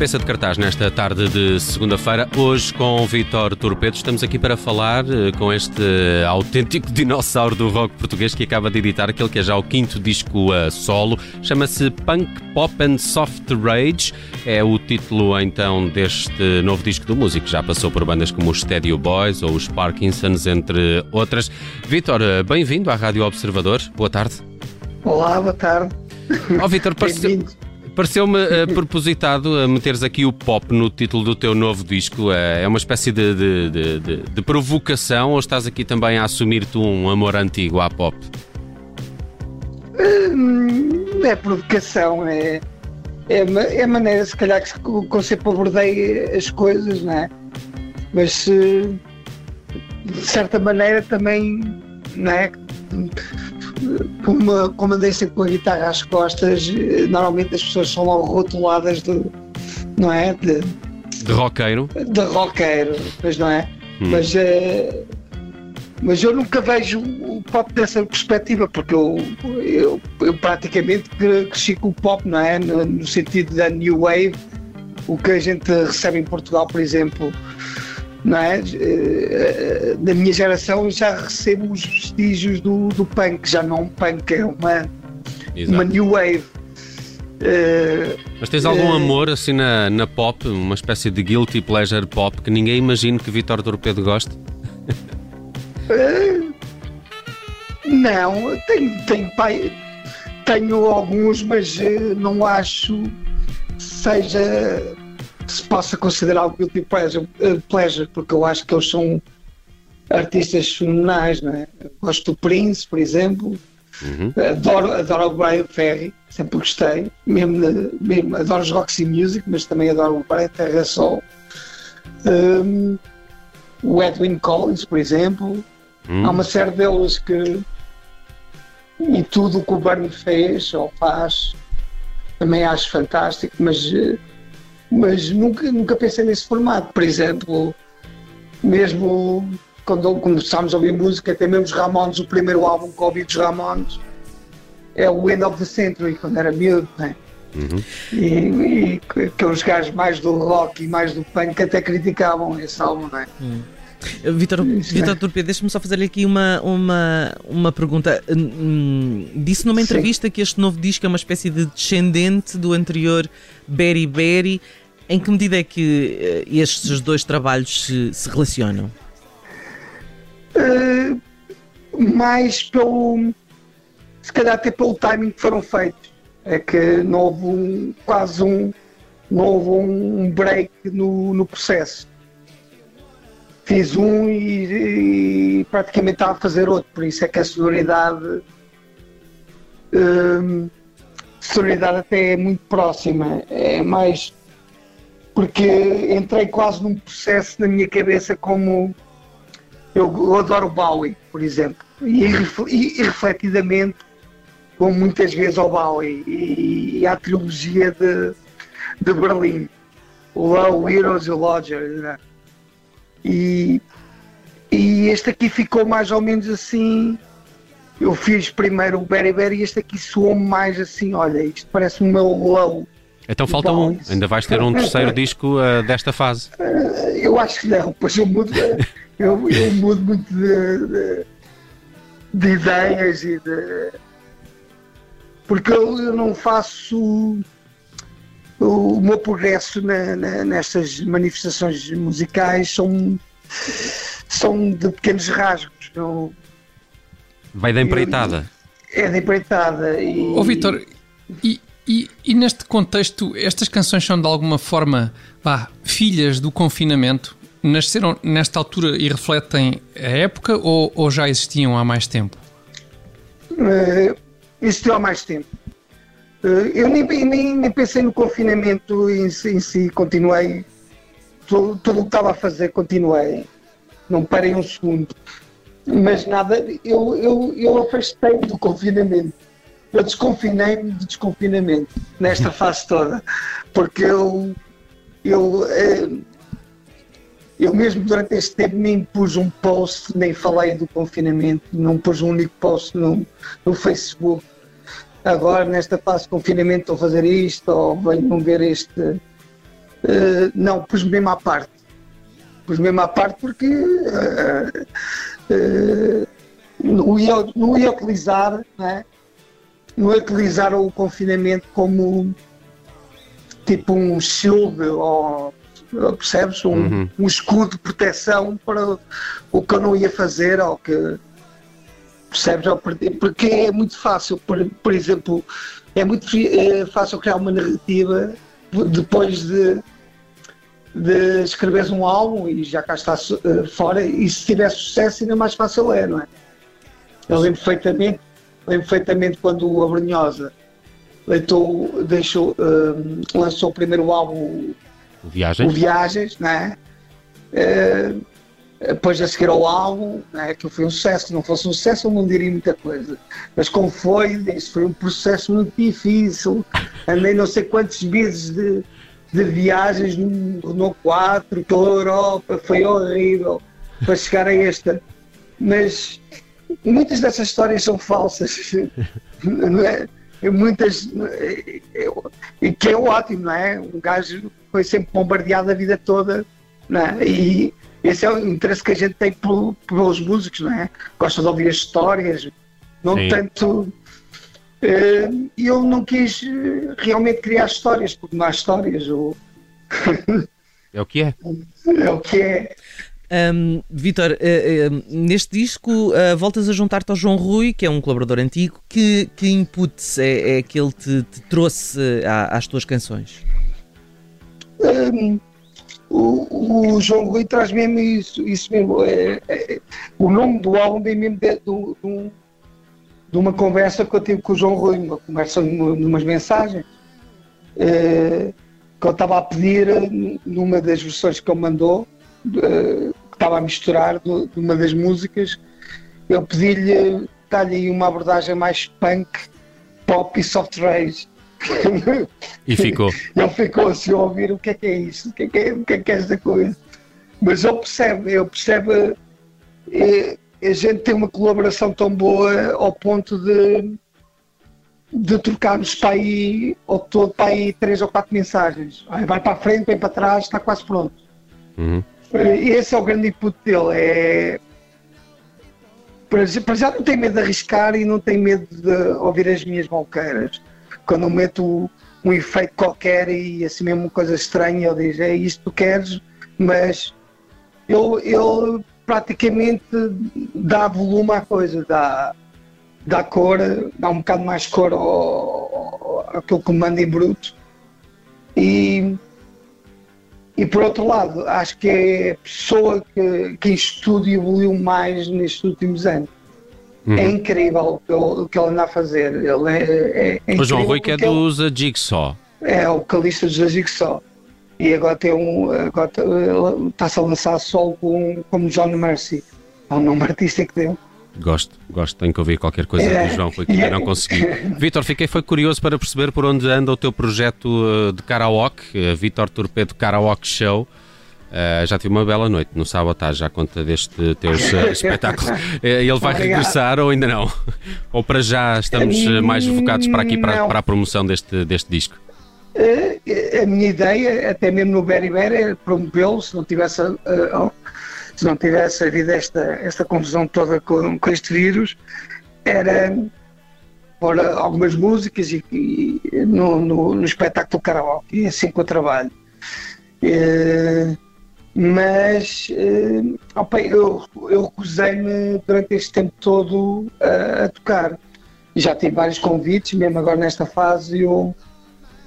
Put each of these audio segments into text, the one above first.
Cabeça de cartaz nesta tarde de segunda-feira, hoje com Vitor Torpedo. Estamos aqui para falar eh, com este autêntico dinossauro do rock português que acaba de editar aquele que é já o quinto disco a solo. Chama-se Punk Pop and Soft Rage. É o título então deste novo disco do músico. Já passou por bandas como os Stadio Boys ou os Parkinsons, entre outras. Vitor, eh, bem-vindo à Rádio Observador. Boa tarde. Olá, boa tarde. Ó oh, Vitor, pareceu... Pareceu-me uh, propositado a meteres aqui o pop no título do teu novo disco. Uh, é uma espécie de, de, de, de, provocação ou estás aqui também a assumir-te um amor antigo à pop? Uh, é provocação, é, é, é a maneira, se calhar, que eu sempre abordei as coisas, não é? Mas de certa maneira também, não é? Como, como andei sempre com a guitarra às costas, normalmente as pessoas são logo rotuladas de, não é? De, de roqueiro. De roqueiro, pois não é? Hum. Mas, é, mas eu nunca vejo o pop dessa perspectiva, porque eu, eu, eu praticamente cresci com o pop, não é? No, no sentido da New Wave, o que a gente recebe em Portugal, por exemplo não é? Eh, da minha geração já recebo os vestígios do, do punk, já não um punk, é uma, uma new wave. Uh, Mas tens algum amor assim na, na pop, uma espécie de guilty pleasure pop que ninguém imagine que Vitor Torpedo goste? Não, tenho, tenho, pai, tenho alguns, mas não acho seja se possa considerar o guilty pleasure, uh, pleasure, porque eu acho que eles são artistas fenomenais, não é? Gosto do Prince, por exemplo, uhum. adoro, adoro o Brian Ferry, sempre gostei, mesmo, mesmo adoro os Roxy Music, mas também adoro o Brian Terra Sol. Um, o Edwin Collins, por exemplo, uhum. há uma série deles que e tudo o que o Bernie fez ou faz também acho fantástico, mas uh, mas nunca, nunca pensei nesse formato. Por exemplo, mesmo quando começámos a ouvir música, até mesmo os Ramones, o primeiro álbum que ouvi dos Ramones é o End of the Century, quando era miúdo, né? Uhum. E, e aqueles gajos mais do rock e mais do punk até criticavam esse álbum, não é? Uhum. Vitor, Vitor Turpia, deixa-me só fazer aqui uma, uma, uma pergunta. Hum, disse numa entrevista Sim. que este novo disco é uma espécie de descendente do anterior Berry Berry. Em que medida é que uh, estes dois trabalhos se, se relacionam? Uh, mais pelo. Se calhar até pelo timing que foram feitos. É que não houve um, quase um. Não houve um break no, no processo. Fiz um e, e, praticamente estava a fazer outro, por isso é que a sonoridade. Uh, sonoridade até é muito próxima. É mais porque entrei quase num processo na minha cabeça como eu, eu adoro Bowie, por exemplo, e, e, e refletidamente como muitas vezes ao Bowie e, e à trilogia de, de Berlim, o Low, Heroes e o Lodger. Né? E, e este aqui ficou mais ou menos assim. Eu fiz primeiro o Berry Berry e este aqui soou mais assim: olha, isto parece o meu Low então falta um. Ainda vais ter um terceiro disco uh, desta fase. Uh, eu acho que não, pois eu mudo, eu, eu mudo muito de, de, de, ideias e de. Porque eu, eu não faço o, o meu progresso na, na, nestas manifestações musicais são, são de pequenos rasgos. Eu, Vai da empreitada. Eu, é da empreitada. E, Ô Vitor, e, e, e, neste contexto, estas canções são de alguma forma filhas do confinamento? Nasceram nesta altura e refletem a época ou, ou já existiam há mais tempo? Uh, existiu há mais tempo. Uh, eu nem, nem, nem, pensei no confinamento em, em si, continuei. Tudo, tudo o que estava a fazer, continuei. Não parei um segundo. Mas nada, eu, eu, eu afastei do confinamento eu desconfinei-me de desconfinamento nesta fase toda, porque eu, eu, eh, eu mesmo durante este tempo nem pus um post, nem falei do confinamento, não pus um único post no, no Facebook. Agora, nesta fase de confinamento, estou a fazer isto, ou venham ver este, Uh, não, pus mesmo à parte. Pus mesmo à parte porque uh, uh, não, ia, não ia utilizar, né? Não ia utilizar o confinamento como tipo um shield ou percebes? Um, uhum. um escudo de proteção para o que eu não ia fazer ou que percebes? Porque é muito fácil, por, por exemplo, é muito é fácil criar uma narrativa depois de, de escreveres um álbum e já cá está uh, fora, e se tiver sucesso ainda mais fácil é, não é? Eu lembro perfeitamente, lembro perfeitamente quando o Abrunhosa leitou, deixou, uh, lançou o primeiro álbum Viagens, o Viagens não é? Uh, depois a seguir ao álbum, né, que foi um sucesso, se não fosse um sucesso eu não diria muita coisa. Mas como foi, isso foi um processo muito difícil. Andei não sei quantos meses de, de viagens no Renault 4 pela Europa, foi horrível para chegar a esta. Mas muitas dessas histórias são falsas. Não é? Muitas. E que é ótimo, não é? Um gajo foi sempre bombardeado a vida toda, não é? E esse é o interesse que a gente tem pelos músicos, não é? Gosta de ouvir as histórias, não Sim. tanto. Uh, eu não quis eh, realmente criar histórias, porque não há histórias. Ou... é o que é. É o que é. Um, Vitor, uh, uh, neste disco uh, voltas a juntar-te ao João Rui, que é um colaborador antigo. Que, que inputs é, é que ele te, te trouxe às tuas canções? Um, o, o, João Rui traz mesmo isso, isso mesmo. É, é, o nome do álbum vem mesmo de, de, de, de, uma conversa que eu tive com o João Rui, uma conversa numas mensagens, é, que eu estava a pedir numa das versões que ele mandou, estava a misturar uma das músicas, eu pedi-lhe dar-lhe uma abordagem mais punk, pop e soft rage. E ficou. Ele ficou assim a ouvir o que é que é isto, o que é que é, o que é, que é esta coisa. Mas eu percebo, eu percebo. A gente tem uma colaboração tão boa ao ponto de, de trocarmos para aí, ao todo, para aí três ou quatro mensagens. Vai para a frente, vem para trás, está quase pronto. Uhum. Esse é o grande input dele. É, para já não tem medo de arriscar e não tem medo de ouvir as minhas malqueiras quando eu meto um efeito qualquer e assim mesmo uma coisa estranha, ele diz, é isto que tu queres, mas ele, ele praticamente dá volume à coisa, dá, dá cor, dá um bocado mais cor ao, ao, àquilo que manda em bruto. E, e por outro lado, acho que é a pessoa que, que em estúdio evoluiu mais nestes últimos anos. Uhum. É incrível o que ele anda a fazer. Ele é, é, é o João Rui que é dos ele... Jigsaw. É, o vocalista dos Jigsaw. E agora tem um. Agora está-se a lançar solo com, como John Mercy. É um nome artístico dele. Gosto, gosto. Tenho que ouvir qualquer coisa é, do João Rui que ainda não consegui. Vitor, fiquei foi curioso para perceber por onde anda o teu projeto eh, de karaoke, eh, Vitor Torpedo Karaoke Show. Uh, já tive uma bela noite no Sabotage, já conta deste teu uh, espetáculo. Uh, ele vai Obrigado. regressar ou ainda não? ou para já estamos mais focados para aqui, para, para a promoção deste, deste disco? a minha ideia, até mesmo no Berry, é promovê-lo, se não tivesse, se não tivesse havido esta, esta confusão toda com, com este vírus, era pôr algumas músicas e, e no, no, no, espetáculo karaoke, e assim que eu trabalho mas uh, opa, eu, eu recusei-me durante este tempo todo a, a, tocar. Já tive vários convites, mesmo agora nesta fase, eu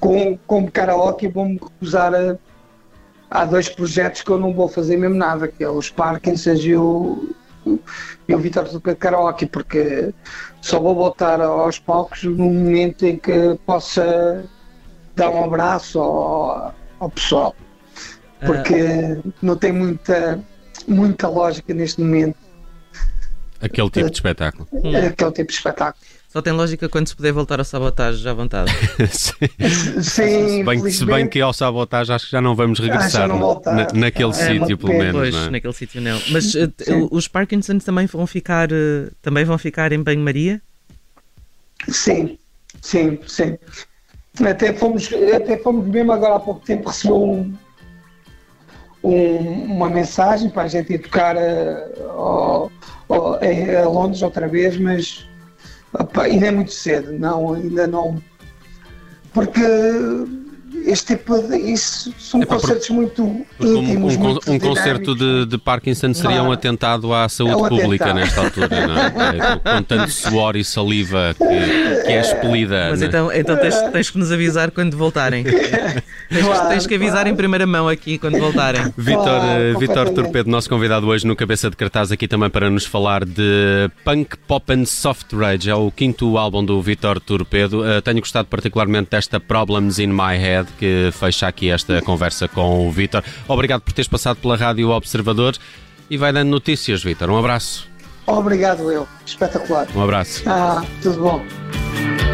com, com karaoke vou-me recusar a. Há dois projetos que eu não vou fazer mesmo nada, que é os Parkinsons e o, e o Vitor do Karaoke, porque só vou voltar aos palcos no momento em que possa dar um abraço ao, ao pessoal porque uh, não tem muita, muita lógica neste momento. Aquele tipo de espetáculo. Hum. Aquele tipo de espetáculo. Só tem lógica quando se puder voltar ao sabotagem já à vontade. Sim, se, bem, se bem que ao sabotagem acho que já não vamos regressar não na, naquele é, sítio, pelo menos. Pois, é? naquele sítio não. Mas uh, os Parkinsons também vão ficar, uh, também vão ficar em banho-maria? Sim, sim, sim. Até fomos, até fomos mesmo agora há pouco tempo recebeu um, um, uma mensagem para a gente ir tocar a, a, a, Londres outra vez, mas opa, ainda é muito cedo, não, ainda não. Porque este tipo de. Isso são Epá, concertos por, muito íntimos. Um, um, muito um concerto de, de, Parkinson seria um atentado à saúde é um pública atentado. nesta altura, não é? Com tanto suor e saliva que, que é expelida. Mas é? então, então tens, tens, que nos avisar quando voltarem. tens, claro, tens, que avisar claro. em primeira mão aqui quando voltarem. Vitor, claro, Vitor Torpedo, nosso convidado hoje no Cabeça de Cartaz, aqui também para nos falar de Punk Pop and Soft Rage. É o quinto álbum do Vitor Torpedo. Uh, tenho gostado particularmente desta Problems in My Head que fecha aqui esta conversa com o Vítor. Obrigado por teres passado pela Rádio Observador e vai dando notícias, Vítor. Um abraço. Obrigado, eu. Espetacular. Um abraço. Ah, tudo bom.